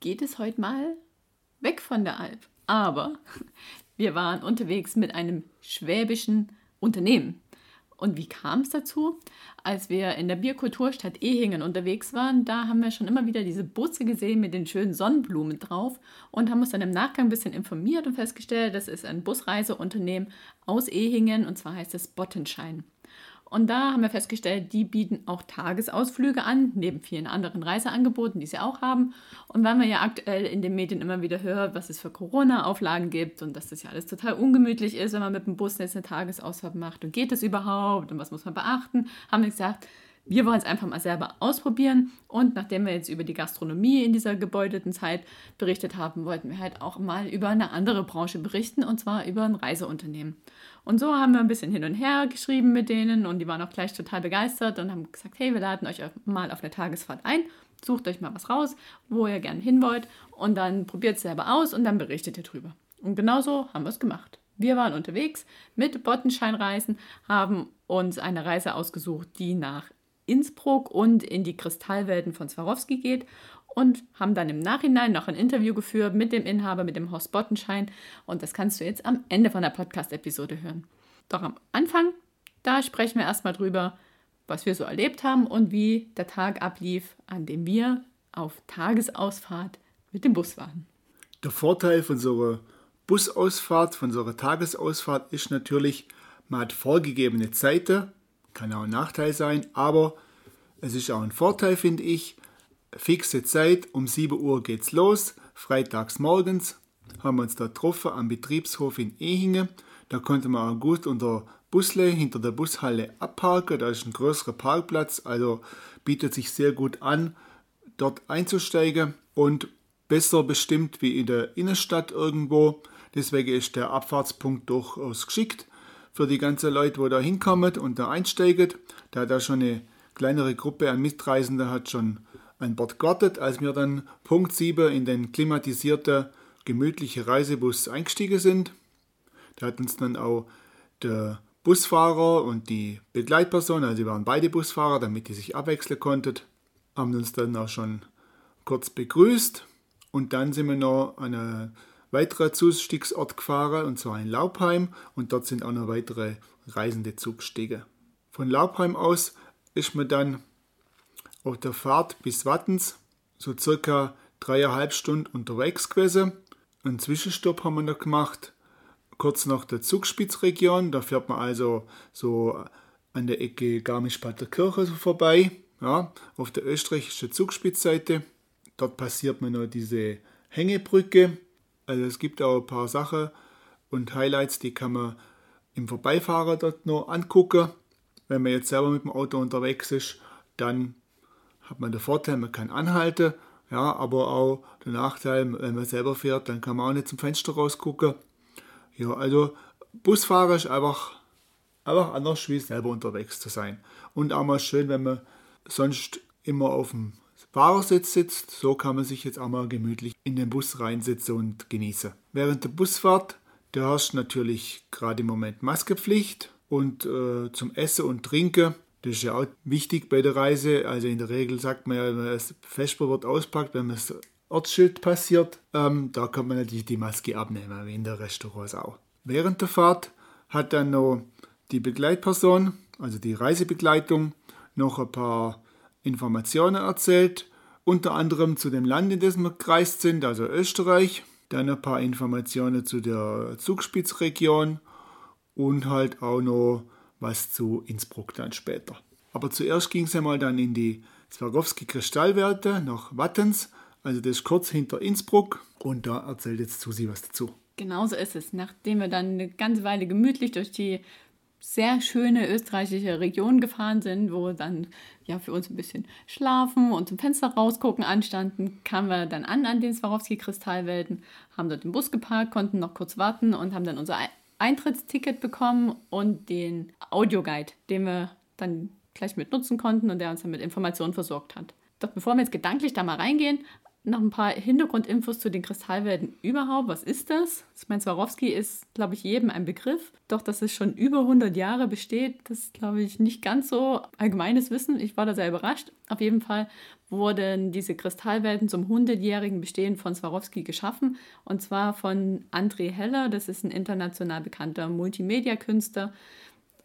geht es heute mal weg von der Alp. Aber wir waren unterwegs mit einem schwäbischen Unternehmen. Und wie kam es dazu? Als wir in der Bierkulturstadt Ehingen unterwegs waren, da haben wir schon immer wieder diese Busse gesehen mit den schönen Sonnenblumen drauf und haben uns dann im Nachgang ein bisschen informiert und festgestellt, das ist ein Busreiseunternehmen aus Ehingen und zwar heißt es Bottenschein. Und da haben wir festgestellt, die bieten auch Tagesausflüge an, neben vielen anderen Reiseangeboten, die sie auch haben. Und weil man ja aktuell in den Medien immer wieder hört, was es für Corona-Auflagen gibt und dass das ja alles total ungemütlich ist, wenn man mit dem Bus jetzt eine Tagesausfahrt macht und geht das überhaupt und was muss man beachten, haben wir gesagt, wir wollen es einfach mal selber ausprobieren und nachdem wir jetzt über die Gastronomie in dieser gebeuteten Zeit berichtet haben, wollten wir halt auch mal über eine andere Branche berichten und zwar über ein Reiseunternehmen. Und so haben wir ein bisschen hin und her geschrieben mit denen und die waren auch gleich total begeistert und haben gesagt, hey, wir laden euch mal auf eine Tagesfahrt ein, sucht euch mal was raus, wo ihr gerne hin wollt und dann probiert es selber aus und dann berichtet ihr drüber. Und genauso haben wir es gemacht. Wir waren unterwegs mit Bottenscheinreisen, haben uns eine Reise ausgesucht, die nach Innsbruck und in die Kristallwelten von Swarovski geht und haben dann im Nachhinein noch ein Interview geführt mit dem Inhaber, mit dem Horst Bottenschein. Und das kannst du jetzt am Ende von der Podcast-Episode hören. Doch am Anfang, da sprechen wir erstmal drüber, was wir so erlebt haben und wie der Tag ablief, an dem wir auf Tagesausfahrt mit dem Bus waren. Der Vorteil von so einer Busausfahrt, von so einer Tagesausfahrt ist natürlich, man hat vorgegebene Zeiten, kann auch ein Nachteil sein, aber es ist auch ein Vorteil, finde ich, fixe Zeit, um 7 Uhr geht's los, freitags morgens haben wir uns da getroffen am Betriebshof in Ehingen. Da konnte man auch gut unter Busle hinter der Bushalle abparken. Da ist ein größerer Parkplatz, also bietet sich sehr gut an, dort einzusteigen und besser bestimmt wie in der Innenstadt irgendwo. Deswegen ist der Abfahrtspunkt durchaus geschickt für die ganzen Leute, wo da hinkommen und da einsteigen. Da hat da schon eine kleinere Gruppe an Mitreisenden hat schon an Bord gewartet, als wir dann Punkt 7 in den klimatisierten, gemütlichen Reisebus eingestiegen sind. Da hat uns dann auch der Busfahrer und die Begleitperson, also sie waren beide Busfahrer, damit die sich abwechseln konnten, haben uns dann auch schon kurz begrüßt und dann sind wir noch an einen weiteren Zustiegsort gefahren, und zwar in Laubheim und dort sind auch noch weitere Reisende zugestiegen. Von Laubheim aus ist man dann auf der Fahrt bis Wattens so circa dreieinhalb Stunden unterwegs gewesen. Einen Zwischenstopp haben wir noch gemacht, kurz nach der Zugspitzregion. Da fährt man also so an der Ecke Garmisch-Partenkirche vorbei, ja, auf der österreichischen Zugspitzseite. Dort passiert man noch diese Hängebrücke. Also es gibt auch ein paar Sachen und Highlights, die kann man im Vorbeifahren dort noch angucken. Wenn man jetzt selber mit dem Auto unterwegs ist, dann hat man den Vorteil, man kann anhalten, ja, aber auch der Nachteil, wenn man selber fährt, dann kann man auch nicht zum Fenster rausgucken. Ja, also Busfahrer ist einfach, einfach anders, wie selber unterwegs zu sein. Und auch mal schön, wenn man sonst immer auf dem Fahrersitz sitzt, so kann man sich jetzt auch mal gemütlich in den Bus reinsetzen und genießen. Während der Busfahrt, da herrscht natürlich gerade im Moment Maskepflicht und äh, zum Essen und Trinken das ist ja auch wichtig bei der Reise. Also in der Regel sagt man ja, wenn man das Vesperwort auspackt, wenn man das Ortsschild passiert, ähm, da kann man natürlich die Maske abnehmen, wie in der Restaurants auch. Während der Fahrt hat dann noch die Begleitperson, also die Reisebegleitung, noch ein paar Informationen erzählt, unter anderem zu dem Land, in dem wir gereist sind, also Österreich, dann ein paar Informationen zu der Zugspitzregion und halt auch noch was zu Innsbruck dann später. Aber zuerst ging es einmal dann in die Zwergowski Kristallwerte nach Wattens, also das ist kurz hinter Innsbruck und da erzählt jetzt Susi was dazu. Genauso ist es. Nachdem wir dann eine ganze Weile gemütlich durch die sehr schöne österreichische Region gefahren sind, wo dann ja für uns ein bisschen Schlafen und zum Fenster rausgucken anstanden, kamen wir dann an an den Swarovski-Kristallwelten, haben dort den Bus geparkt, konnten noch kurz warten und haben dann unser Eintrittsticket bekommen und den Audioguide, den wir dann gleich mit nutzen konnten und der uns dann mit Informationen versorgt hat. Doch bevor wir jetzt gedanklich da mal reingehen, noch ein paar Hintergrundinfos zu den Kristallwelten überhaupt. Was ist das? Ich meine, Swarovski ist, glaube ich, jedem ein Begriff. Doch, dass es schon über 100 Jahre besteht, das ist, glaube ich, nicht ganz so allgemeines Wissen. Ich war da sehr überrascht. Auf jeden Fall wurden diese Kristallwelten zum 100-jährigen Bestehen von Swarovski geschaffen. Und zwar von André Heller. Das ist ein international bekannter Multimedia-Künstler.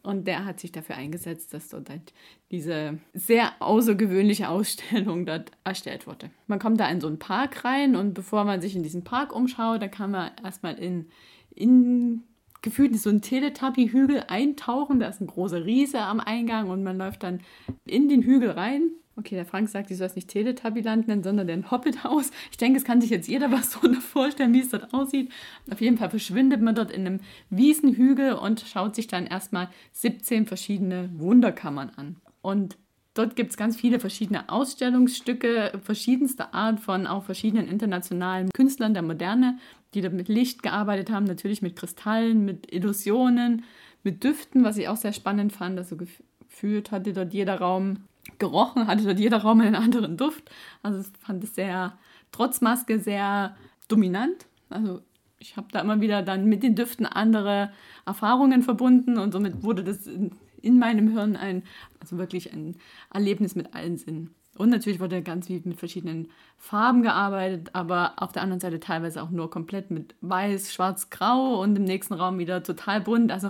Und der hat sich dafür eingesetzt, dass dort halt diese sehr außergewöhnliche Ausstellung dort erstellt wurde. Man kommt da in so einen Park rein und bevor man sich in diesen Park umschaut, da kann man erstmal in, in gefühlt so einen Teletubby-Hügel eintauchen. Da ist ein großer Riese am Eingang und man läuft dann in den Hügel rein Okay, der Frank sagt, ich soll es nicht Teletubbyland nennen, sondern den Hobbithaus. Ich denke, es kann sich jetzt jeder was so vorstellen, wie es dort aussieht. Auf jeden Fall verschwindet man dort in einem Wiesenhügel und schaut sich dann erstmal 17 verschiedene Wunderkammern an. Und dort gibt es ganz viele verschiedene Ausstellungsstücke verschiedenster Art von auch verschiedenen internationalen Künstlern der Moderne, die dort mit Licht gearbeitet haben, natürlich mit Kristallen, mit Illusionen, mit Düften, was ich auch sehr spannend fand. Also gefühlt hatte dort jeder Raum gerochen, hatte dort jeder Raum einen anderen Duft. Also ich fand es sehr, trotz Maske, sehr dominant. Also ich habe da immer wieder dann mit den Düften andere Erfahrungen verbunden und somit wurde das in, in meinem Hirn ein, also wirklich ein Erlebnis mit allen Sinnen. Und natürlich wurde ganz viel mit verschiedenen Farben gearbeitet, aber auf der anderen Seite teilweise auch nur komplett mit weiß, schwarz, grau und im nächsten Raum wieder total bunt. Also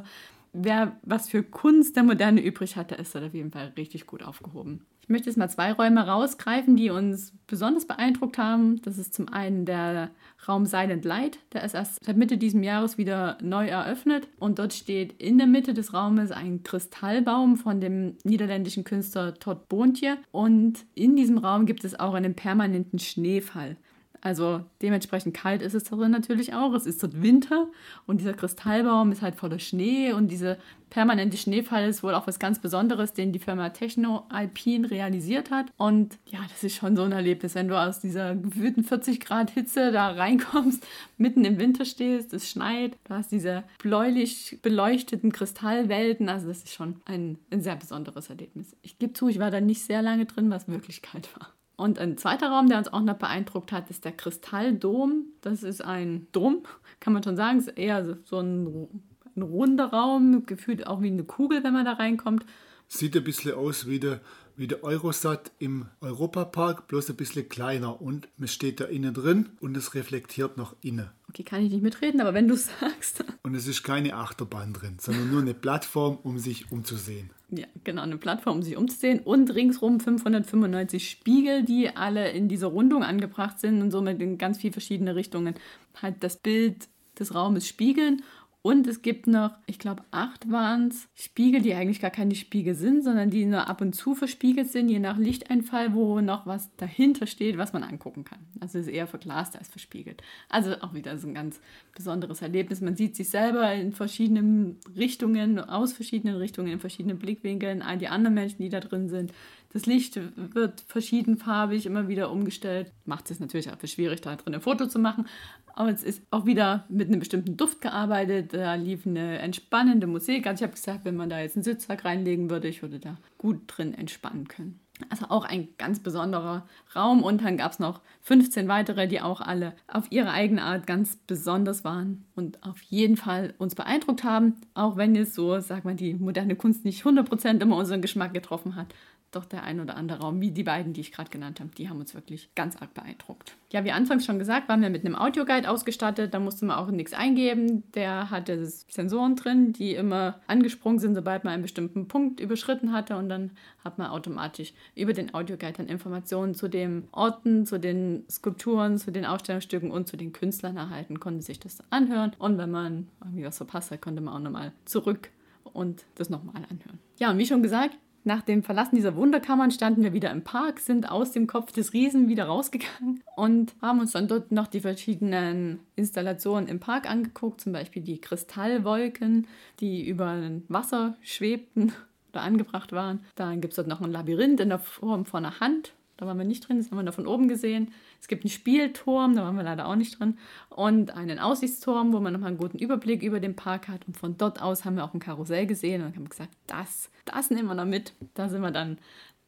wer was für Kunst der Moderne übrig hatte, ist dort auf jeden Fall richtig gut aufgehoben. Ich möchte jetzt mal zwei Räume rausgreifen, die uns besonders beeindruckt haben. Das ist zum einen der Raum Silent Light, der ist erst seit Mitte dieses Jahres wieder neu eröffnet. Und dort steht in der Mitte des Raumes ein Kristallbaum von dem niederländischen Künstler Todd Bontje. Und in diesem Raum gibt es auch einen permanenten Schneefall. Also dementsprechend kalt ist es darin natürlich auch. Es ist dort Winter und dieser Kristallbaum ist halt voller Schnee und diese permanente Schneefall ist wohl auch was ganz Besonderes, den die Firma Techno Alpine realisiert hat. Und ja, das ist schon so ein Erlebnis, wenn du aus dieser gefühlten 40 Grad Hitze da reinkommst, mitten im Winter stehst, es schneit, du hast diese bläulich beleuchteten Kristallwelten. Also das ist schon ein, ein sehr besonderes Erlebnis. Ich gebe zu, ich war da nicht sehr lange drin, was wirklich kalt war. Und ein zweiter Raum, der uns auch noch beeindruckt hat, ist der Kristalldom. Das ist ein Dom, kann man schon sagen. Es ist eher so ein, ein runder Raum, gefühlt auch wie eine Kugel, wenn man da reinkommt. Sieht ein bisschen aus wie der, wie der Eurosat im Europapark, bloß ein bisschen kleiner. Und man steht da innen drin und es reflektiert noch innen. Okay, kann ich nicht mitreden, aber wenn du sagst. Und es ist keine Achterbahn drin, sondern nur eine Plattform, um sich umzusehen. Ja, genau, eine Plattform, um sich umzusehen. Und ringsrum 595 Spiegel, die alle in dieser Rundung angebracht sind und somit in ganz viele verschiedene Richtungen halt das Bild des Raumes spiegeln. Und es gibt noch, ich glaube, acht waren es, Spiegel, die eigentlich gar keine Spiegel sind, sondern die nur ab und zu verspiegelt sind, je nach Lichteinfall, wo noch was dahinter steht, was man angucken kann. Also es ist eher verglast als verspiegelt. Also auch wieder so ein ganz besonderes Erlebnis. Man sieht sich selber in verschiedenen Richtungen, aus verschiedenen Richtungen, in verschiedenen Blickwinkeln, all die anderen Menschen, die da drin sind. Das Licht wird verschiedenfarbig immer wieder umgestellt. Macht es natürlich auch für schwierig, da drin ein Foto zu machen. Aber es ist auch wieder mit einem bestimmten Duft gearbeitet. Da lief eine entspannende Musik. Also ich habe gesagt, wenn man da jetzt einen Sitzsack reinlegen würde, ich würde da gut drin entspannen können. Also auch ein ganz besonderer Raum. Und dann gab es noch 15 weitere, die auch alle auf ihre eigene Art ganz besonders waren und auf jeden Fall uns beeindruckt haben. Auch wenn es so, sag mal, die moderne Kunst nicht 100% immer unseren Geschmack getroffen hat doch der ein oder andere Raum, wie die beiden, die ich gerade genannt habe, die haben uns wirklich ganz arg beeindruckt. Ja, wie anfangs schon gesagt, waren wir mit einem Audioguide ausgestattet. Da musste man auch nichts eingeben. Der hatte Sensoren drin, die immer angesprungen sind, sobald man einen bestimmten Punkt überschritten hatte. Und dann hat man automatisch über den Audioguide dann Informationen zu den Orten, zu den Skulpturen, zu den Ausstellungsstücken und zu den Künstlern erhalten, konnte sich das anhören. Und wenn man irgendwie was verpasst hat, konnte man auch nochmal zurück und das nochmal anhören. Ja, und wie schon gesagt, nach dem Verlassen dieser Wunderkammern standen wir wieder im Park, sind aus dem Kopf des Riesen wieder rausgegangen und haben uns dann dort noch die verschiedenen Installationen im Park angeguckt, zum Beispiel die Kristallwolken, die über Wasser schwebten oder angebracht waren. Dann gibt es dort noch ein Labyrinth in der Form von einer Hand. Da waren wir nicht drin, das haben wir nur von oben gesehen. Es gibt einen Spielturm, da waren wir leider auch nicht drin. Und einen Aussichtsturm, wo man nochmal einen guten Überblick über den Park hat. Und von dort aus haben wir auch ein Karussell gesehen und haben gesagt, das, das nehmen wir noch mit. Da sind wir dann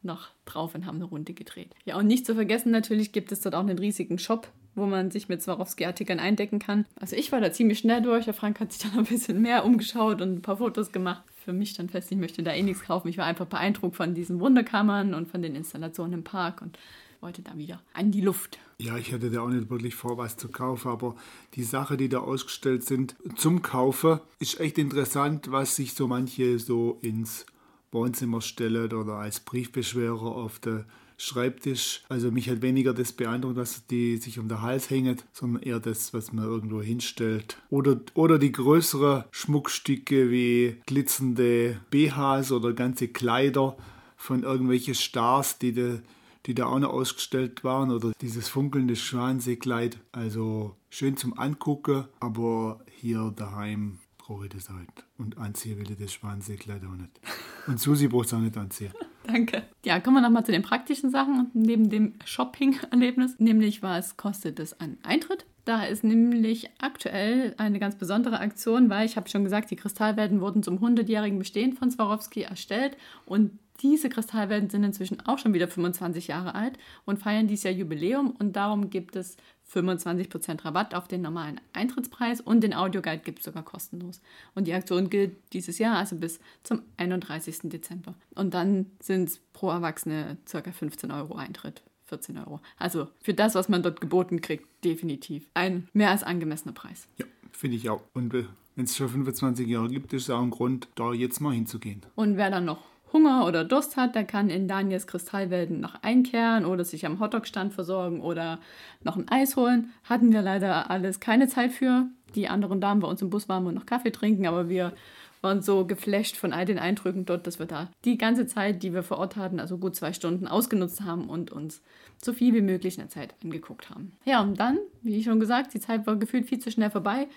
noch drauf und haben eine Runde gedreht. Ja, und nicht zu vergessen, natürlich gibt es dort auch einen riesigen Shop, wo man sich mit Swarovski-Artikeln eindecken kann. Also ich war da ziemlich schnell durch. Der Frank hat sich dann ein bisschen mehr umgeschaut und ein paar Fotos gemacht. Für mich dann fest, ich möchte da eh nichts kaufen. Ich war einfach beeindruckt von diesen Wunderkammern und von den Installationen im Park und wollte da wieder an die Luft. Ja, ich hatte da auch nicht wirklich vor, was zu kaufen, aber die Sachen, die da ausgestellt sind zum Kaufen, ist echt interessant, was sich so manche so ins Wohnzimmer stellen oder als Briefbeschwerer auf der Schreibtisch. Also mich hat weniger das beeindruckt, was die sich um den Hals hängt, sondern eher das, was man irgendwo hinstellt. Oder, oder die größeren Schmuckstücke wie glitzernde BHs oder ganze Kleider von irgendwelchen Stars, die, de, die da auch noch ausgestellt waren. Oder dieses funkelnde Schwanseekleid. Also schön zum Angucken, aber hier daheim brauche ich das halt. Und anziehen will ich das Schwanseekleid auch nicht. Und Susi braucht es auch nicht anziehen. Danke. Ja, kommen wir nochmal zu den praktischen Sachen neben dem Shopping-Erlebnis. Nämlich, was kostet es an Eintritt? Da ist nämlich aktuell eine ganz besondere Aktion, weil ich habe schon gesagt, die Kristallwelten wurden zum 100-jährigen Bestehen von Swarovski erstellt und diese Kristallwelten sind inzwischen auch schon wieder 25 Jahre alt und feiern dieses Jahr Jubiläum und darum gibt es 25% Rabatt auf den normalen Eintrittspreis und den Audioguide gibt es sogar kostenlos. Und die Aktion gilt dieses Jahr, also bis zum 31. Dezember. Und dann sind es pro Erwachsene ca. 15 Euro Eintritt. 14 Euro. Also für das, was man dort geboten kriegt, definitiv ein mehr als angemessener Preis. Ja, finde ich auch. Und wenn es schon 25 Jahre gibt, ist es auch ein Grund, da jetzt mal hinzugehen. Und wer dann noch Hunger oder Durst hat, der kann in Daniels Kristallwelten noch einkehren oder sich am Hotdog-Stand versorgen oder noch ein Eis holen. Hatten wir leider alles keine Zeit für. Die anderen Damen bei uns im Bus waren und noch Kaffee trinken, aber wir waren so geflasht von all den Eindrücken dort, dass wir da die ganze Zeit, die wir vor Ort hatten, also gut zwei Stunden, ausgenutzt haben und uns so viel wie möglich in der Zeit angeguckt haben. Ja, und dann, wie schon gesagt, die Zeit war gefühlt viel zu schnell vorbei.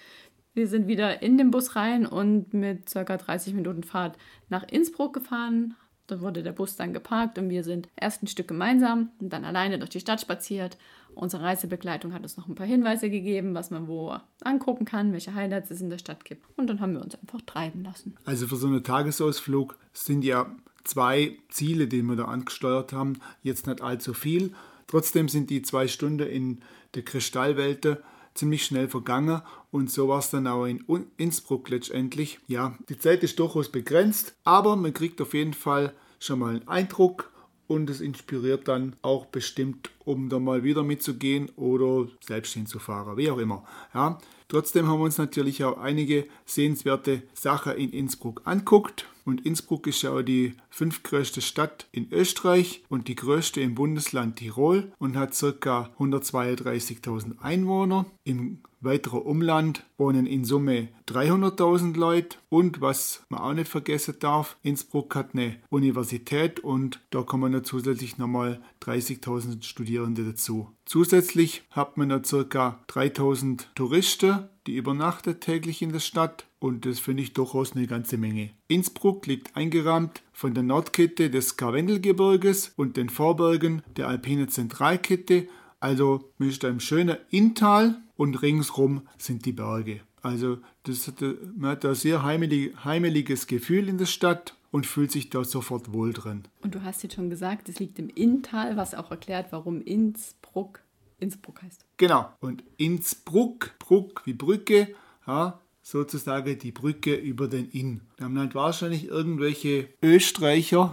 Wir sind wieder in den Bus rein und mit ca. 30 Minuten Fahrt nach Innsbruck gefahren. Da wurde der Bus dann geparkt und wir sind erst ein Stück gemeinsam und dann alleine durch die Stadt spaziert. Unsere Reisebegleitung hat uns noch ein paar Hinweise gegeben, was man wo angucken kann, welche Highlights es in der Stadt gibt. Und dann haben wir uns einfach treiben lassen. Also für so einen Tagesausflug sind ja zwei Ziele, die wir da angesteuert haben, jetzt nicht allzu viel. Trotzdem sind die zwei Stunden in der Kristallwelt ziemlich schnell vergangen und so war es dann auch in Innsbruck letztendlich. Ja, die Zeit ist durchaus begrenzt, aber man kriegt auf jeden Fall schon mal einen Eindruck und es inspiriert dann auch bestimmt, um da mal wieder mitzugehen oder selbst hinzufahren, wie auch immer. Ja, trotzdem haben wir uns natürlich auch einige sehenswerte Sachen in Innsbruck anguckt. Und Innsbruck ist ja auch die fünftgrößte Stadt in Österreich und die größte im Bundesland Tirol und hat ca. 132.000 Einwohner. Im weiteren Umland wohnen in Summe 300.000 Leute und was man auch nicht vergessen darf, Innsbruck hat eine Universität und da kommen noch zusätzlich nochmal 30.000 Studierende dazu. Zusätzlich hat man noch ca. 3.000 Touristen, die übernachten täglich in der Stadt und das finde ich durchaus eine ganze Menge. Innsbruck liegt eingerahmt von der Nordkette des Karwendelgebirges und den Vorbergen der Alpine Zentralkette. Also da im schönen Inntal und ringsrum sind die Berge. Also das hat, man hat da sehr heimelig, heimeliges Gefühl in der Stadt und fühlt sich da sofort wohl drin. Und du hast jetzt schon gesagt, es liegt im Inntal, was auch erklärt, warum Innsbruck Innsbruck heißt. Genau. Und Innsbruck, Bruck wie Brücke, ja, sozusagen die Brücke über den Inn. Da haben halt wahrscheinlich irgendwelche Österreicher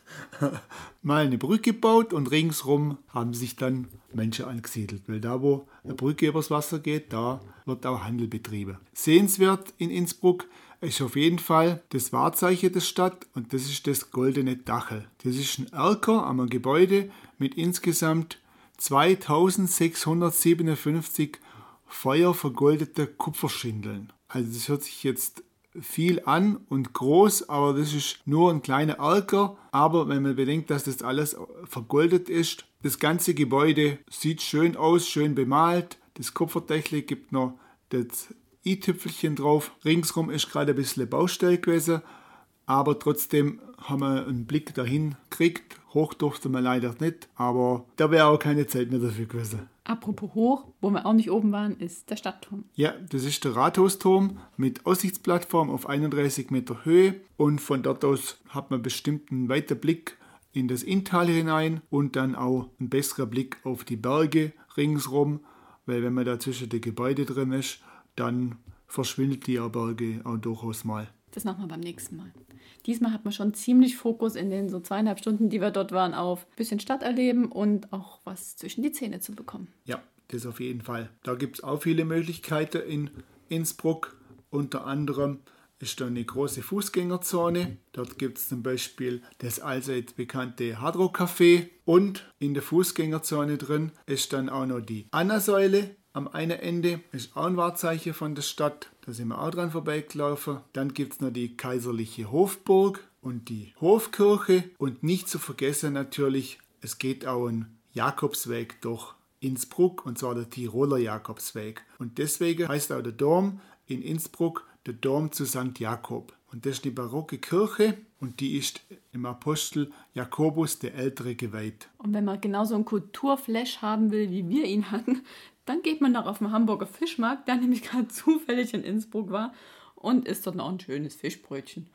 mal eine Brücke gebaut und ringsrum haben sich dann Menschen angesiedelt. Weil da, wo eine Brücke übers Wasser geht, da wird auch Handel betrieben. Sehenswert in Innsbruck ist auf jeden Fall das Wahrzeichen der Stadt und das ist das Goldene Dachel. Das ist ein Erker am Gebäude mit insgesamt 2657 feuervergoldete Kupferschindeln. Also das hört sich jetzt viel an und groß, aber das ist nur ein kleiner Erker. Aber wenn man bedenkt, dass das alles vergoldet ist, das ganze Gebäude sieht schön aus, schön bemalt. Das Kupferdächle gibt noch das i-Tüpfelchen drauf. Ringsrum ist gerade ein bisschen Baustelle gewesen, aber trotzdem haben wir einen Blick dahin gekriegt. Hoch durfte man leider nicht, aber da wäre auch keine Zeit mehr dafür gewesen. Apropos hoch, wo wir auch nicht oben waren, ist der Stadtturm. Ja, das ist der Rathausturm mit Aussichtsplattform auf 31 Meter Höhe und von dort aus hat man bestimmt einen weiten Blick in das Inntal hinein und dann auch ein besserer Blick auf die Berge ringsrum, weil wenn man da zwischen den Gebäuden drin ist, dann verschwindet die Berge auch durchaus mal. Das machen wir beim nächsten Mal. Diesmal hat man schon ziemlich Fokus in den so zweieinhalb Stunden, die wir dort waren, auf ein bisschen Stadt erleben und auch was zwischen die Zähne zu bekommen. Ja, das auf jeden Fall. Da gibt es auch viele Möglichkeiten in Innsbruck. Unter anderem ist da eine große Fußgängerzone. Dort gibt es zum Beispiel das allseits bekannte Hardro Café und in der Fußgängerzone drin ist dann auch noch die Anna-Säule am einen Ende ist auch ein Wahrzeichen von der Stadt. Da sind wir auch dran vorbeigelaufen. Dann gibt es noch die kaiserliche Hofburg und die Hofkirche. Und nicht zu vergessen natürlich, es geht auch ein Jakobsweg durch Innsbruck und zwar der Tiroler Jakobsweg. Und deswegen heißt auch der Dom in Innsbruck der Dom zu St. Jakob. Und das ist die barocke Kirche und die ist im Apostel Jakobus der Ältere geweiht. Und wenn man genauso einen Kulturflash haben will, wie wir ihn hatten, dann geht man noch auf den Hamburger Fischmarkt, der nämlich gerade zufällig in Innsbruck war und isst dort noch ein schönes Fischbrötchen.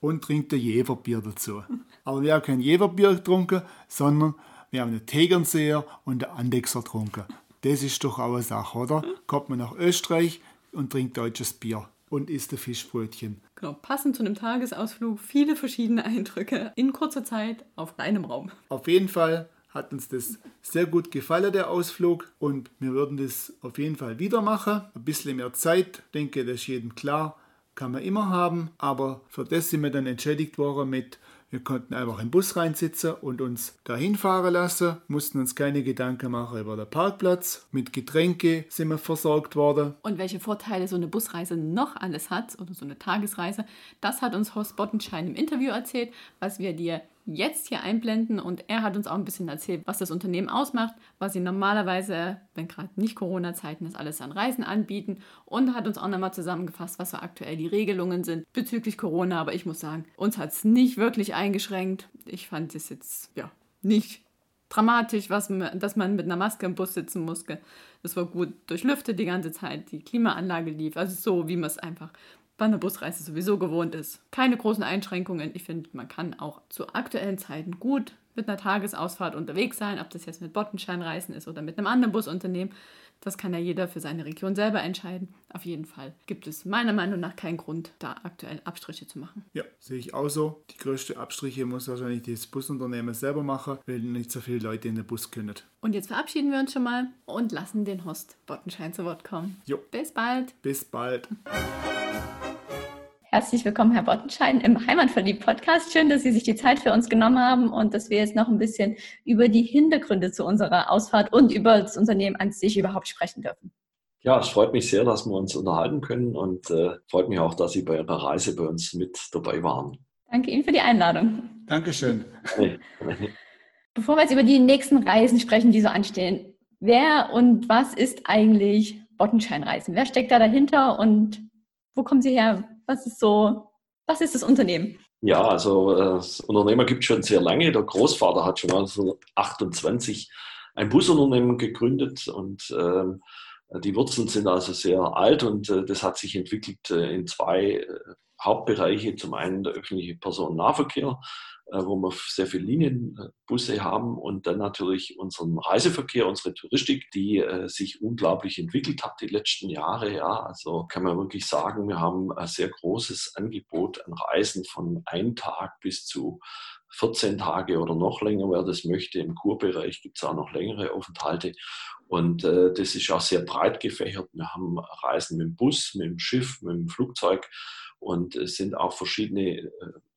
Und trinkt ein Jeverbier dazu. Aber wir haben kein Jeverbier getrunken, sondern wir haben einen Tegernseher und einen Andexer getrunken. Das ist doch auch eine Sache, oder? Kommt man nach Österreich und trinkt deutsches Bier und isst ein Fischbrötchen. Genau, passend zu einem Tagesausflug, viele verschiedene Eindrücke in kurzer Zeit auf einem Raum. Auf jeden Fall hat uns das sehr gut gefallen, der Ausflug. Und wir würden das auf jeden Fall wieder machen. Ein bisschen mehr Zeit, denke, das ist jedem klar, kann man immer haben. Aber für das sind wir dann entschädigt worden mit wir konnten einfach im Bus reinsitzen und uns dahin fahren lassen, mussten uns keine Gedanken machen über den Parkplatz. Mit Getränke sind wir versorgt worden. Und welche Vorteile so eine Busreise noch alles hat oder so eine Tagesreise, das hat uns Horst Bottenschein im Interview erzählt, was wir dir jetzt hier einblenden und er hat uns auch ein bisschen erzählt, was das Unternehmen ausmacht, was sie normalerweise, wenn gerade nicht Corona-Zeiten ist, alles an Reisen anbieten und hat uns auch nochmal zusammengefasst, was so aktuell die Regelungen sind bezüglich Corona. Aber ich muss sagen, uns hat es nicht wirklich eingeschränkt. Ich fand es jetzt ja nicht dramatisch, was, dass man mit einer Maske im Bus sitzen musste. Das war gut durchlüftet die ganze Zeit, die Klimaanlage lief, also so, wie man es einfach bei einer Busreise sowieso gewohnt ist. Keine großen Einschränkungen. Ich finde, man kann auch zu aktuellen Zeiten gut mit einer Tagesausfahrt unterwegs sein, ob das jetzt mit Bottenscheinreisen ist oder mit einem anderen Busunternehmen. Das kann ja jeder für seine Region selber entscheiden. Auf jeden Fall gibt es meiner Meinung nach keinen Grund, da aktuell Abstriche zu machen. Ja, sehe ich auch so. Die größte Abstriche muss wahrscheinlich das Busunternehmen selber machen, weil nicht so viele Leute in den Bus können. Und jetzt verabschieden wir uns schon mal und lassen den Host Bottenschein zu Wort kommen. Jo. Bis bald. Bis bald. Herzlich willkommen, Herr Bottenschein, im Heimatverliebt-Podcast. Schön, dass Sie sich die Zeit für uns genommen haben und dass wir jetzt noch ein bisschen über die Hintergründe zu unserer Ausfahrt und über das Unternehmen an sich überhaupt sprechen dürfen. Ja, es freut mich sehr, dass wir uns unterhalten können und äh, freut mich auch, dass Sie bei Ihrer Reise bei uns mit dabei waren. Danke Ihnen für die Einladung. Dankeschön. Bevor wir jetzt über die nächsten Reisen sprechen, die so anstehen, wer und was ist eigentlich Bottenscheinreisen? Wer steckt da dahinter und wo kommen Sie her? Was ist so, was ist das Unternehmen? Ja, also äh, das Unternehmer gibt es schon sehr lange. Der Großvater hat schon 1928 ein Busunternehmen gegründet und ähm, die Wurzeln sind also sehr alt und äh, das hat sich entwickelt äh, in zwei äh, Hauptbereiche. Zum einen der öffentliche Personennahverkehr wo wir sehr viele Linienbusse haben und dann natürlich unseren Reiseverkehr, unsere Touristik, die äh, sich unglaublich entwickelt hat die letzten Jahre. Ja, also kann man wirklich sagen, wir haben ein sehr großes Angebot an Reisen von einem Tag bis zu 14 Tage oder noch länger, wer das möchte. Im Kurbereich gibt es auch noch längere Aufenthalte. Und äh, das ist auch sehr breit gefächert. Wir haben Reisen mit dem Bus, mit dem Schiff, mit dem Flugzeug Und es sind auch verschiedene äh,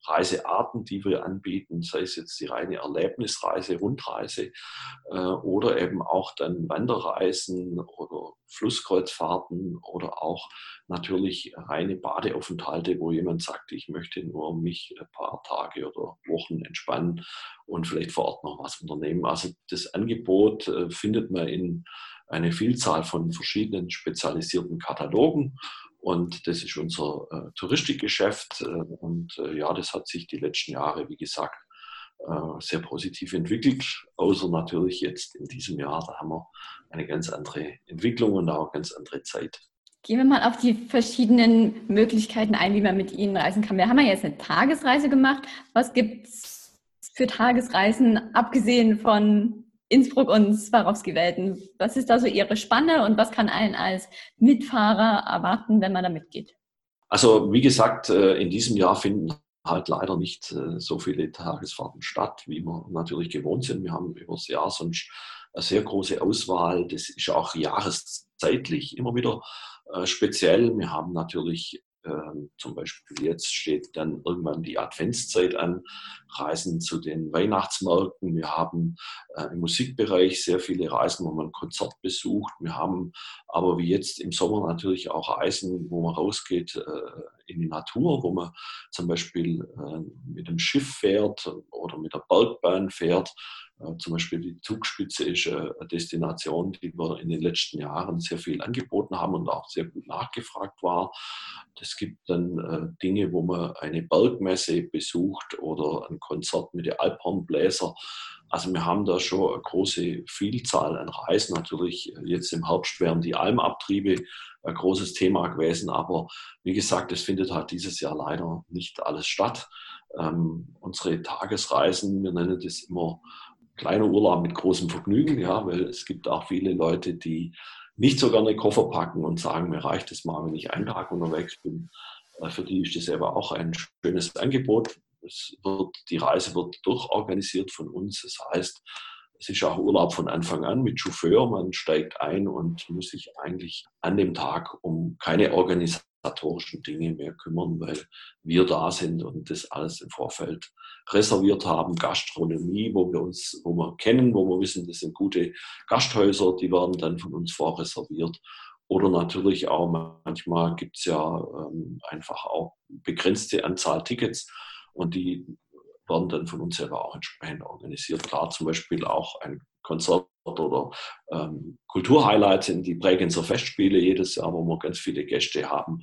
Reisearten, die wir anbieten, sei es jetzt die reine Erlebnisreise, Rundreise äh, oder eben auch dann Wanderreisen oder Flusskreuzfahrten oder auch natürlich reine Badeaufenthalte, wo jemand sagt, ich möchte nur mich ein paar Tage oder Wochen entspannen und vielleicht vor Ort noch was unternehmen. Also das Angebot äh, findet man in eine Vielzahl von verschiedenen spezialisierten Katalogen und das ist unser äh, Touristikgeschäft. Äh, und äh, ja, das hat sich die letzten Jahre, wie gesagt, äh, sehr positiv entwickelt. Außer natürlich jetzt in diesem Jahr, da haben wir eine ganz andere Entwicklung und auch eine ganz andere Zeit. Gehen wir mal auf die verschiedenen Möglichkeiten ein, wie man mit Ihnen reisen kann. Wir haben ja jetzt eine Tagesreise gemacht. Was gibt es für Tagesreisen, abgesehen von Innsbruck und Swarovski-Welten. Was ist da so Ihre Spanne und was kann einen als Mitfahrer erwarten, wenn man da mitgeht? Also wie gesagt, äh, in diesem Jahr finden halt leider nicht äh, so viele Tagesfahrten statt, wie wir natürlich gewohnt sind. Wir haben über das Jahr sonst eine sehr große Auswahl. Das ist auch jahreszeitlich immer wieder äh, speziell. Wir haben natürlich ähm, zum Beispiel jetzt steht dann irgendwann die Adventszeit an, Reisen zu den Weihnachtsmärkten. Wir haben äh, im Musikbereich sehr viele Reisen, wo man Konzert besucht. Wir haben aber wie jetzt im Sommer natürlich auch Reisen, wo man rausgeht äh, in die Natur, wo man zum Beispiel äh, mit dem Schiff fährt oder mit der Bergbahn fährt äh, zum Beispiel die Zugspitze ist äh, eine Destination, die wir in den letzten Jahren sehr viel angeboten haben und auch sehr gut nachgefragt war. Es gibt dann äh, Dinge, wo man eine Bergmesse besucht oder ein Konzert mit den Alphornbläser. Also wir haben da schon eine große Vielzahl an Reisen. Natürlich jetzt im Herbst wären die Almabtriebe ein großes Thema gewesen, aber wie gesagt, es findet halt dieses Jahr leider nicht alles statt. Ähm, unsere Tagesreisen, wir nennen das immer kleiner Urlaub mit großem Vergnügen, ja, weil es gibt auch viele Leute, die nicht so gerne Koffer packen und sagen, mir reicht es mal, wenn ich einen Tag unterwegs bin. Äh, für die ist das aber auch ein schönes Angebot. Es wird, die Reise wird durchorganisiert von uns. Das heißt, es ist auch Urlaub von Anfang an mit Chauffeur. Man steigt ein und muss sich eigentlich an dem Tag um keine organisatorischen Dinge mehr kümmern, weil wir da sind und das alles im Vorfeld reserviert haben. Gastronomie, wo wir uns, wo wir kennen, wo wir wissen, das sind gute Gasthäuser, die werden dann von uns vorreserviert. Oder natürlich auch manchmal gibt es ja ähm, einfach auch begrenzte Anzahl Tickets und die werden dann von uns selber auch entsprechend organisiert. Klar, zum Beispiel auch ein Konzert oder ähm, Kulturhighlights in die Bregenzer Festspiele jedes Jahr, wo wir ganz viele Gäste haben.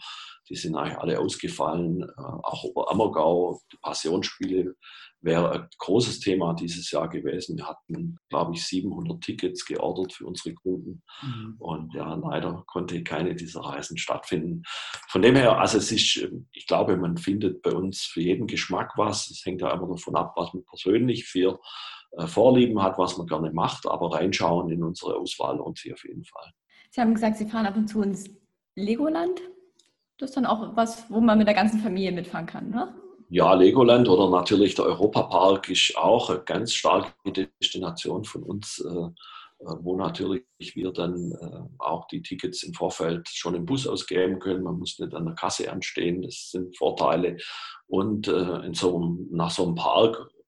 Die sind eigentlich alle ausgefallen. Äh, auch Oberammergau, die Passionsspiele wäre ein großes Thema dieses Jahr gewesen. Wir hatten, glaube ich, 700 Tickets geordert für unsere Kunden. Mhm. Und ja, leider konnte keine dieser Reisen stattfinden. Von dem her, also es ist, ich glaube, man findet bei uns für jeden Geschmack was. Es hängt ja immer davon ab, was man persönlich für Vorlieben hat, was man gerne macht. Aber reinschauen in unsere Auswahl lohnt sich auf jeden Fall. Sie haben gesagt, Sie fahren ab und zu ins Legoland. Das ist dann auch was, wo man mit der ganzen Familie mitfahren kann, ne? Ja, Legoland oder natürlich der Europapark ist auch eine ganz starke Destination von uns, äh, äh, wo natürlich wir dann äh, auch die Tickets im Vorfeld schon im Bus ausgeben können. Man muss nicht an der Kasse anstehen, das sind Vorteile. Und in so einem, nach so einem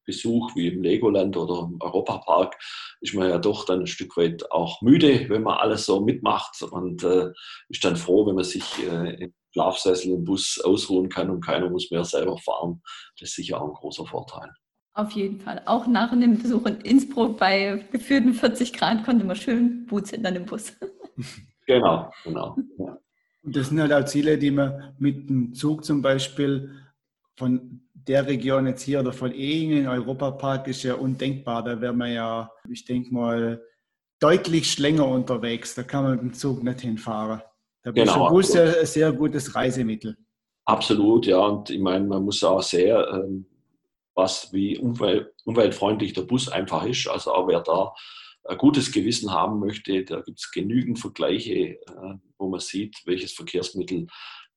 Parkbesuch wie im Legoland oder im Europapark ist man ja doch dann ein Stück weit auch müde, wenn man alles so mitmacht und äh, ist dann froh, wenn man sich äh, Schlafsessel im Bus ausruhen kann und keiner muss mehr selber fahren. Das ist sicher auch ein großer Vorteil. Auf jeden Fall. Auch nach einem Besuch in Innsbruck bei gefühlten 40 Grad konnte man schön Boots hinter im Bus. Genau, genau. Ja. Das sind halt auch Ziele, die man mit dem Zug zum Beispiel von der Region jetzt hier oder von Ehingen, Europapark ist ja undenkbar. Da wäre man ja, ich denke mal, deutlich länger unterwegs. Da kann man mit dem Zug nicht hinfahren. Da genau. du Bus ein sehr gutes Reisemittel. Absolut, ja. Und ich meine, man muss auch sehr, ähm, was wie umwelt, umweltfreundlich der Bus einfach ist. Also auch wer da ein gutes Gewissen haben möchte, da gibt es genügend Vergleiche, äh, wo man sieht, welches Verkehrsmittel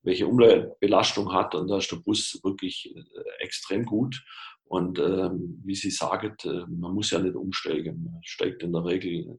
welche Umweltbelastung hat. Und da ist der Bus wirklich äh, extrem gut. Und ähm, wie Sie sagen, äh, man muss ja nicht umsteigen. Man steigt in der Regel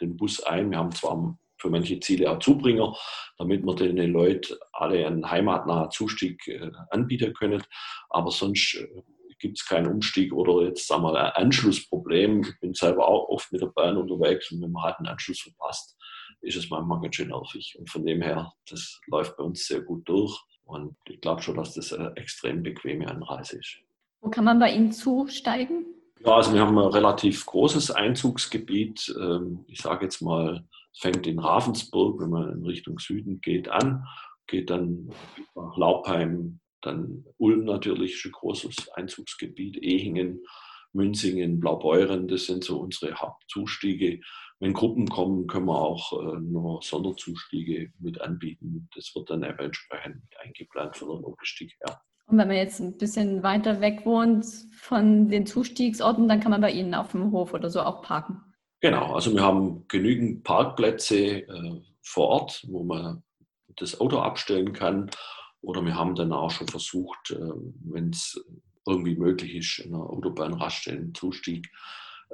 den Bus ein. Wir haben zwar für manche Ziele auch Zubringer, damit wir den Leuten alle einen heimatnahen Zustieg äh, anbieten können. Aber sonst äh, gibt es keinen Umstieg oder jetzt sagen wir ein Anschlussproblem. Ich bin selber auch oft mit der Bahn unterwegs und wenn man halt einen Anschluss verpasst, ist es manchmal ganz schön nervig. Und von dem her, das läuft bei uns sehr gut durch. Und ich glaube schon, dass das eine extrem bequeme Anreise ist. Wo kann man bei Ihnen zusteigen? Ja, also wir haben ein relativ großes Einzugsgebiet. Ähm, ich sage jetzt mal, es fängt in Ravensburg, wenn man in Richtung Süden geht, an, geht dann nach Laubheim, dann Ulm natürlich ist ein großes Einzugsgebiet, Ehingen, Münzingen, Blaubeuren, das sind so unsere Hauptzustiege. Wenn Gruppen kommen, können wir auch äh, nur Sonderzustiege mit anbieten. Das wird dann eben entsprechend eingeplant von der Logistik her. Und wenn man jetzt ein bisschen weiter weg wohnt von den Zustiegsorten, dann kann man bei Ihnen auf dem Hof oder so auch parken. Genau, also wir haben genügend Parkplätze äh, vor Ort, wo man das Auto abstellen kann. Oder wir haben dann auch schon versucht, äh, wenn es irgendwie möglich ist, in einer Autobahnraststelle Zustieg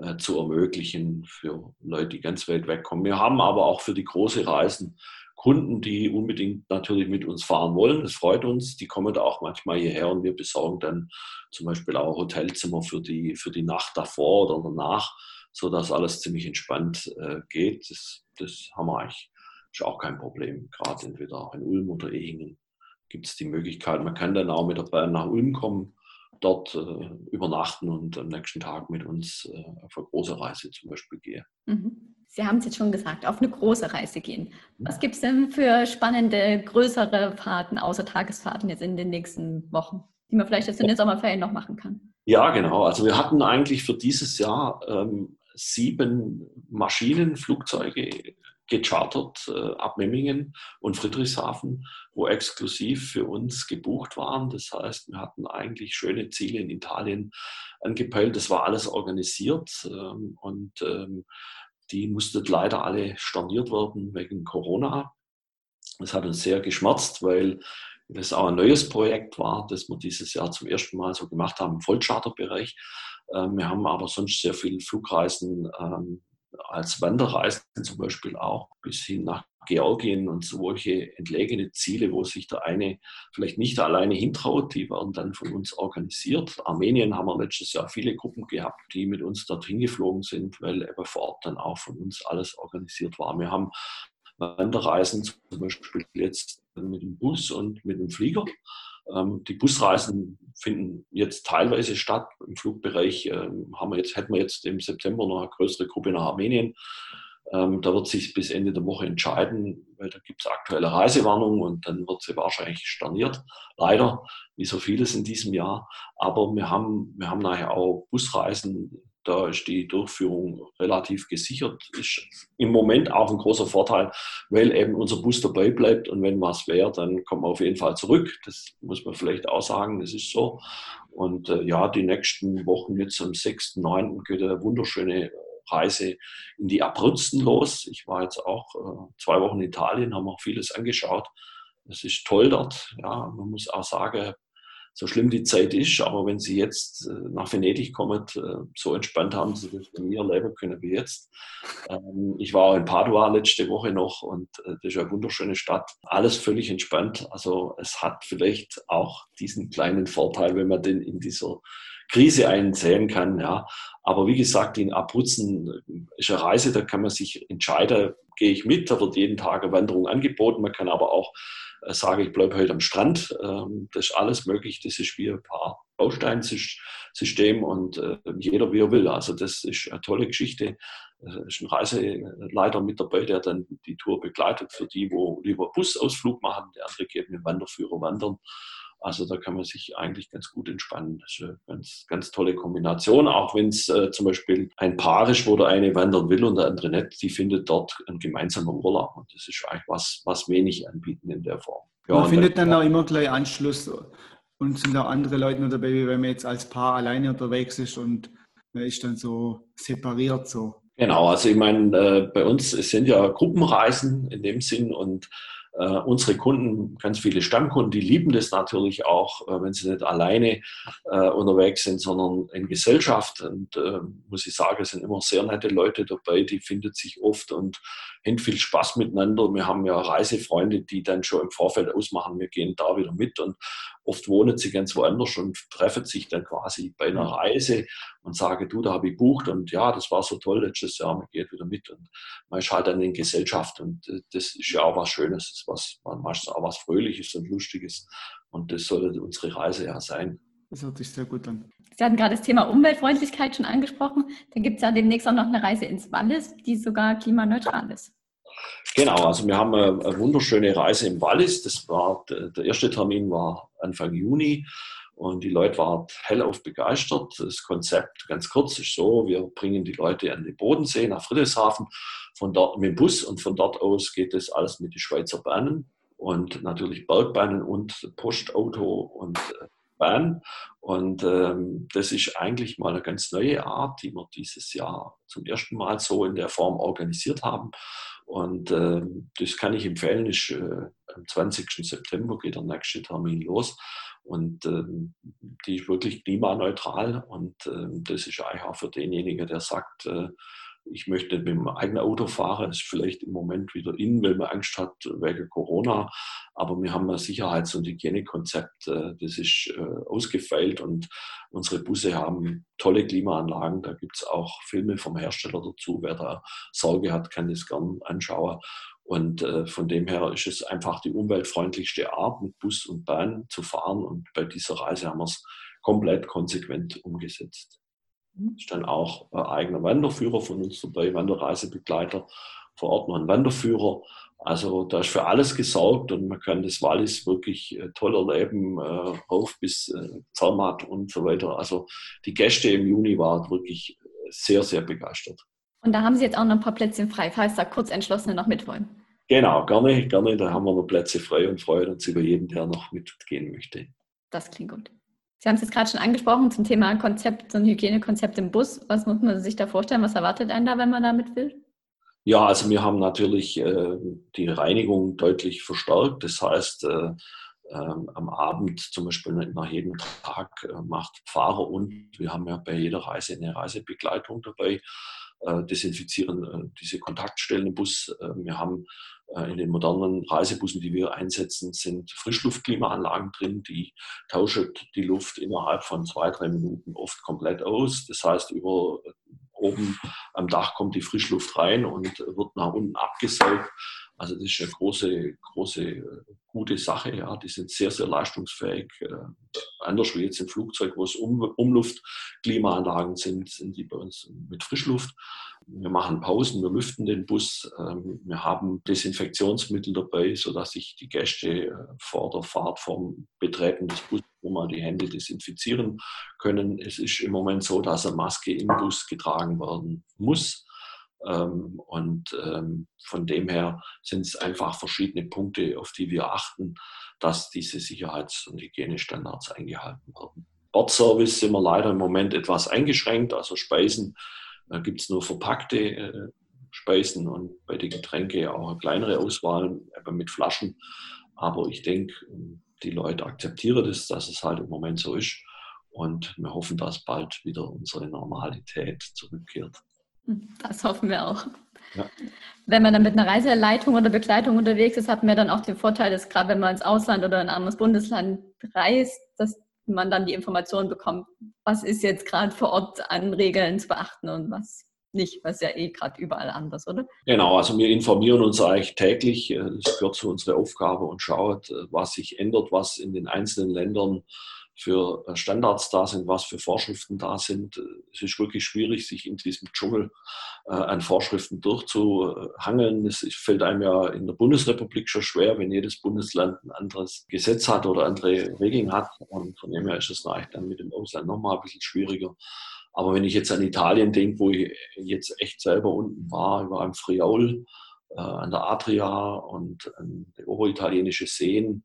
äh, zu ermöglichen für Leute, die ganz weit wegkommen. Wir haben aber auch für die große Reisen Kunden, die unbedingt natürlich mit uns fahren wollen. Das freut uns. Die kommen da auch manchmal hierher und wir besorgen dann zum Beispiel auch Hotelzimmer für die, für die Nacht davor oder danach, sodass alles ziemlich entspannt äh, geht. Das, das haben wir eigentlich ist auch kein Problem. Gerade entweder in Ulm oder Ehingen gibt es die Möglichkeit. Man kann dann auch mit der Bahn nach Ulm kommen, dort äh, übernachten und am nächsten Tag mit uns äh, auf eine große Reise zum Beispiel gehen. Mhm. Sie haben es jetzt schon gesagt, auf eine große Reise gehen. Was gibt es denn für spannende, größere Fahrten, außer Tagesfahrten jetzt in den nächsten Wochen, die man vielleicht jetzt in den Sommerferien noch machen kann? Ja, genau. Also wir hatten eigentlich für dieses Jahr ähm, sieben Maschinen, Flugzeuge gechartert äh, ab Memmingen und Friedrichshafen, wo exklusiv für uns gebucht waren. Das heißt, wir hatten eigentlich schöne Ziele in Italien angepeilt. Das war alles organisiert ähm, und ähm, die mussten leider alle storniert werden wegen Corona. Das hat uns sehr geschmerzt, weil das auch ein neues Projekt war, das wir dieses Jahr zum ersten Mal so gemacht haben im Vollcharterbereich. Ähm, wir haben aber sonst sehr viele Flugreisen als Wanderreisen zum Beispiel auch bis hin nach Georgien und solche entlegene Ziele, wo sich der eine vielleicht nicht alleine hintraut, die werden dann von uns organisiert. Armenien haben wir letztes Jahr viele Gruppen gehabt, die mit uns dorthin geflogen sind, weil eben vor Ort dann auch von uns alles organisiert war. Wir haben Wanderreisen zum Beispiel jetzt mit dem Bus und mit dem Flieger. Ähm, die Busreisen finden jetzt teilweise statt. Im Flugbereich ähm, haben wir jetzt, hätten wir jetzt im September noch eine größere Gruppe nach Armenien. Ähm, da wird sich bis Ende der Woche entscheiden, weil da gibt es aktuelle Reisewarnungen und dann wird sie wahrscheinlich storniert. Leider, wie so vieles in diesem Jahr. Aber wir haben, wir haben nachher auch Busreisen. Da ist die Durchführung relativ gesichert. Ist im Moment auch ein großer Vorteil, weil eben unser Bus dabei bleibt und wenn was wäre, dann kommen wir auf jeden Fall zurück. Das muss man vielleicht auch sagen, das ist so. Und äh, ja, die nächsten Wochen, jetzt am 6.9. geht eine wunderschöne Reise in die Abruzzen los. Ich war jetzt auch äh, zwei Wochen in Italien, haben auch vieles angeschaut. Es ist toll dort. Ja, man muss auch sagen, so schlimm die Zeit ist, aber wenn Sie jetzt äh, nach Venedig kommen, äh, so entspannt haben Sie das bei mir erleben können wie jetzt. Ähm, ich war auch in Padua letzte Woche noch und äh, das ist eine wunderschöne Stadt. Alles völlig entspannt. Also es hat vielleicht auch diesen kleinen Vorteil, wenn man den in dieser Krise einsehen kann. Ja. Aber wie gesagt, in Abruzzen ist eine Reise, da kann man sich entscheiden, gehe ich mit, da wird jeden Tag eine Wanderung angeboten. Man kann aber auch äh, sagen, ich bleibe heute am Strand. Ähm, das ist alles möglich. Das ist wie ein paar Bausteinsystem und äh, jeder wie er will. Also das ist eine tolle Geschichte. Es ist ein Reiseleiter mit dabei, der dann die Tour begleitet für die, wo lieber Busausflug machen. Der andere geht mit dem Wanderführer wandern. Also da kann man sich eigentlich ganz gut entspannen. Das ist eine ganz, ganz tolle Kombination. Auch wenn es äh, zum Beispiel ein Paar ist, wo der eine wandern will und der andere nicht, die findet dort einen gemeinsamen Urlaub. Und das ist eigentlich was, was wenig anbieten in der Form. Ja, man findet dann, dann auch immer gleich Anschluss und sind auch andere Leute noch dabei, wenn man jetzt als Paar alleine unterwegs ist und man ist dann so separiert so. Genau, also ich meine, äh, bei uns sind ja Gruppenreisen in dem Sinn und äh, unsere Kunden, ganz viele Stammkunden, die lieben das natürlich auch, äh, wenn sie nicht alleine äh, unterwegs sind, sondern in Gesellschaft. Und äh, muss ich sagen, es sind immer sehr nette Leute dabei, die findet sich oft und haben viel Spaß miteinander. Wir haben ja Reisefreunde, die dann schon im Vorfeld ausmachen, wir gehen da wieder mit und oft wohnen sie ganz woanders und treffen sich dann quasi bei einer Reise und sagen, du, da habe ich bucht und ja, das war so toll letztes Jahr, man geht wieder mit und man ist halt dann in Gesellschaft und äh, das ist ja auch was Schönes, das ist was, meistens auch was Fröhliches und Lustiges und das sollte unsere Reise ja sein. Das hört sich sehr gut an. Sie hatten gerade das Thema Umweltfreundlichkeit schon angesprochen. Dann gibt es ja demnächst auch noch eine Reise ins Wallis, die sogar klimaneutral ist. Genau, also wir haben eine, wunderschöne Reise im Wallis. Das war der erste Termin war Anfang Juni und die Leute waren hellauf begeistert. Das Konzept ganz kurz ist so, wir bringen die Leute an den Bodensee nach Friedrichshafen von dort mit dem Bus und von dort aus geht es alles mit den Schweizer Bahnen und natürlich Bergbahnen und Postauto und äh, Bahn. Und ähm, das ist eigentlich mal eine ganz neue Art, die wir dieses Jahr zum ersten Mal so in der Form organisiert haben. Und äh, das kann ich empfehlen. Ist, äh, am 20. September geht der nächste Termin los. Und äh, die ist wirklich klimaneutral. Und ähm, das ist eigentlich auch für denjenigen, der sagt, äh, ich möchte mit dem eigenen Auto fahren. Ist vielleicht im Moment wieder in, weil man Angst hat wegen Corona. Aber wir haben ein Sicherheits- und Hygienekonzept, äh, das ist äh, ausgefeilt und unsere Busse haben tolle Klimaanlagen. Da gibt es auch Filme vom Hersteller dazu. Wer da Sorge hat, kann das gern anschauen. Und äh, von dem her ist es einfach die umweltfreundlichste Art, mit Bus und Bahn zu fahren. Und bei dieser Reise haben wir es komplett konsequent umgesetzt. Ist dann auch ein eigener Wanderführer von uns dabei, Wanderreisebegleiter, vor Ort noch ein Wanderführer. Also da ist für alles gesorgt und man kann das Wallis wirklich äh, toll erleben, äh, rauf bis äh, Zermatt und so weiter. Also die Gäste im Juni waren wirklich sehr, sehr begeistert. Und da haben Sie jetzt auch noch ein paar Plätze frei, falls da Kurzentschlossene noch mitwollen. Genau, gerne, gerne. Da haben wir noch Plätze frei und freuen uns über jeden, der noch mitgehen möchte. Das klingt gut. Sie haben es jetzt gerade schon angesprochen zum Thema Konzept, so ein Hygienekonzept im Bus. Was muss man sich da vorstellen? Was erwartet einen da, wenn man damit will? Ja, also wir haben natürlich äh, die Reinigung deutlich verstärkt. Das heißt, äh, äh, am Abend zum Beispiel nach jedem Tag äh, macht Fahrer und wir haben ja bei jeder Reise eine Reisebegleitung dabei, äh, desinfizieren äh, diese Kontaktstellen im Bus. wir haben äh, in den modernen Reisebussen, die wir einsetzen, sind Frischluftklimaanlagen drin, die tauschen die Luft innerhalb von zwei, drei Minuten oft komplett aus. Das heißt, über oben am Dach kommt die Frischluft rein und wird nach unten abgesaugt. Also das ist eine große, große, gute Sache. Ja. Die sind sehr, sehr leistungsfähig. Äh, anders wie jetzt im Flugzeug, wo es um, Umluftklimaanlagen sind, sind die bei uns mit Frischluft. Wir machen Pausen, wir lüften den Bus. Ähm, wir haben Desinfektionsmittel dabei, sodass sich die Gäste äh, vor der Fahrt, vom Betreten des Busses man die Hände desinfizieren können. Es ist im Moment so, dass eine Maske im Bus getragen werden muss. Ähm, und ähm, von dem her sind es einfach verschiedene Punkte, auf die wir achten, dass diese Sicherheits- und Hygienestandards eingehalten werden. Bordservice sind wir leider im Moment etwas eingeschränkt, also Speisen äh, gibt es nur verpackte äh, Speisen und bei den Getränken auch eine kleinere Auswahl, aber mit Flaschen. Aber ich denke, die Leute akzeptieren das, dass es halt im Moment so ist. Und wir hoffen, dass bald wieder unsere Normalität zurückkehrt. Das hoffen wir auch. Ja. Wenn man dann mit einer Reiseleitung oder Begleitung unterwegs ist, hat man dann auch den Vorteil, dass gerade wenn man ins Ausland oder in ein anderes Bundesland reist, dass man dann die Informationen bekommt, was ist jetzt gerade vor Ort an Regeln zu beachten und was nicht, was ja eh gerade überall anders, oder? Genau, also wir informieren uns eigentlich täglich, das gehört zu unserer Aufgabe und schaut, was sich ändert, was in den einzelnen Ländern für äh, Standards da sind, was für Vorschriften da sind. Es ist wirklich schwierig, sich in diesem Dschungel äh, an Vorschriften durchzuhangeln. Es fällt einem ja in der Bundesrepublik schon schwer, wenn jedes Bundesland ein anderes Gesetz hat oder andere Regeln hat. Und von dem her ist es eigentlich dann mit dem Ausland nochmal ein bisschen schwieriger. Aber wenn ich jetzt an Italien denke, wo ich jetzt echt selber unten war, ich war im Friaul, äh, an der Adria und an die oberitalienische Seen,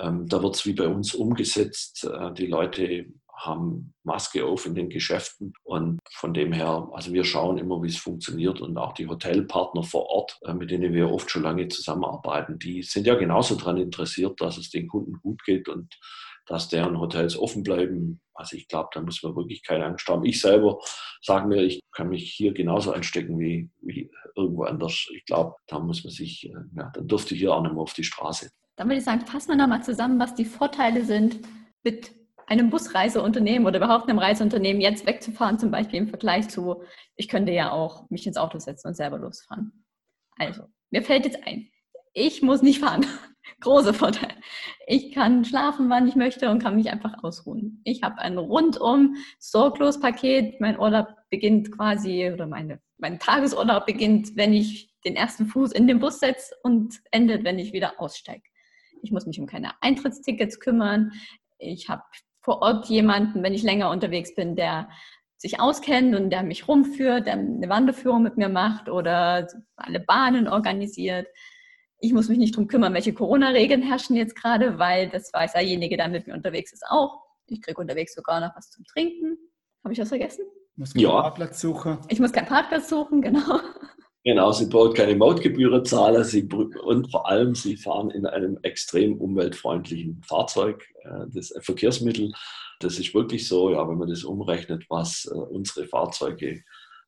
ähm, da wird es wie bei uns umgesetzt. Äh, die Leute haben Maske auf in den Geschäften und von dem her, also wir schauen immer, wie es funktioniert und auch die Hotelpartner vor Ort, äh, mit denen wir oft schon lange zusammenarbeiten, die sind ja genauso daran interessiert, dass es den Kunden gut geht und dass deren Hotels offen bleiben. Also ich glaube, da muss man wirklich keine Angst haben. Ich selber sage mir, ich kann mich hier genauso anstecken wie, wie irgendwo anders. Ich glaube, da muss man sich, äh, ja, dann dürfte hier auch nicht mehr auf die Straße. Dann würde ich sagen, fassen wir nochmal zusammen, was die Vorteile sind, mit einem Busreiseunternehmen oder überhaupt einem Reiseunternehmen jetzt wegzufahren, zum Beispiel im Vergleich zu, ich könnte ja auch mich ins Auto setzen und selber losfahren. Also, mir fällt jetzt ein, ich muss nicht fahren. Großer Vorteil. Ich kann schlafen, wann ich möchte und kann mich einfach ausruhen. Ich habe ein rundum sorglos Paket. Mein Urlaub beginnt quasi, oder meine, mein Tagesurlaub beginnt, wenn ich den ersten Fuß in den Bus setze und endet, wenn ich wieder aussteige. Ich muss mich um keine Eintrittstickets kümmern. Ich habe vor Ort jemanden, wenn ich länger unterwegs bin, der sich auskennt und der mich rumführt, der eine Wanderführung mit mir macht oder alle Bahnen organisiert. Ich muss mich nicht darum kümmern, welche Corona-Regeln herrschen jetzt gerade, weil das weiß derjenige, der mit mir unterwegs ist, auch. Ich kriege unterwegs sogar noch was zum Trinken. Habe ich was vergessen? Muss keinen ja. Parkplatz suchen. Ich muss keinen Parkplatz suchen, genau. Genau, sie braucht keine Mautgebühren zahlen sie, und vor allem sie fahren in einem extrem umweltfreundlichen Fahrzeug, äh, das Verkehrsmittel. Das ist wirklich so, ja, wenn man das umrechnet, was äh, unsere Fahrzeuge,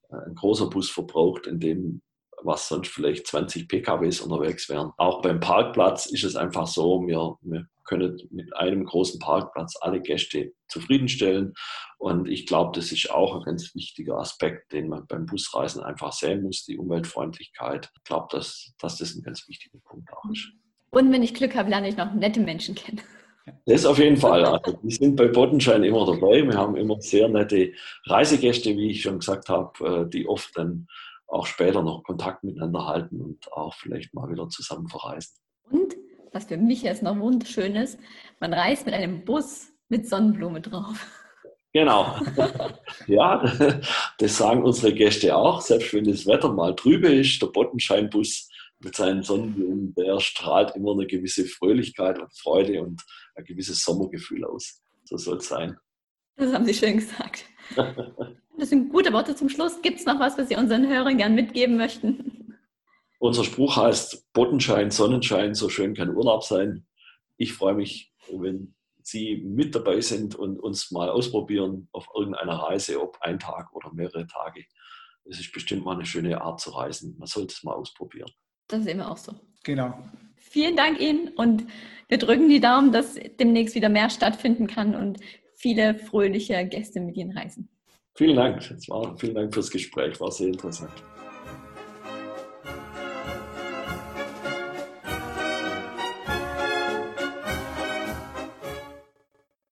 äh, ein großer Bus verbraucht, in dem was sonst vielleicht 20 PKWs unterwegs wären. Auch beim Parkplatz ist es einfach so, wir, wir können mit einem großen Parkplatz alle Gäste zufriedenstellen. Und ich glaube, das ist auch ein ganz wichtiger Aspekt, den man beim Busreisen einfach sehen muss, die Umweltfreundlichkeit. Ich glaube, dass, dass das ein ganz wichtiger Punkt auch ist. Und wenn ich Glück habe, lerne ich noch nette Menschen kennen. Das auf jeden Fall. Also, wir sind bei Boddenschein immer dabei. Wir haben immer sehr nette Reisegäste, wie ich schon gesagt habe, äh, die oft dann auch später noch Kontakt miteinander halten und auch vielleicht mal wieder zusammen verreisen. Und was für mich jetzt noch wunderschön ist, man reist mit einem Bus mit Sonnenblume drauf. Genau. ja, das sagen unsere Gäste auch. Selbst wenn das Wetter mal trübe ist, der Bottenscheinbus mit seinen Sonnenblumen, der strahlt immer eine gewisse Fröhlichkeit und Freude und ein gewisses Sommergefühl aus. So soll es sein. Das haben Sie schön gesagt. Das sind gute Worte zum Schluss. Gibt es noch was, was Sie unseren Hörern gern mitgeben möchten? Unser Spruch heißt Bottenschein, Sonnenschein, so schön kann Urlaub sein. Ich freue mich, wenn Sie mit dabei sind und uns mal ausprobieren auf irgendeiner Reise, ob ein Tag oder mehrere Tage. Es ist bestimmt mal eine schöne Art zu reisen. Man sollte es mal ausprobieren. Das sehen wir auch so. Genau. Vielen Dank Ihnen und wir drücken die Daumen, dass demnächst wieder mehr stattfinden kann und viele fröhliche Gäste mit Ihnen reisen. Vielen Dank. War, vielen Dank fürs Gespräch. War sehr interessant.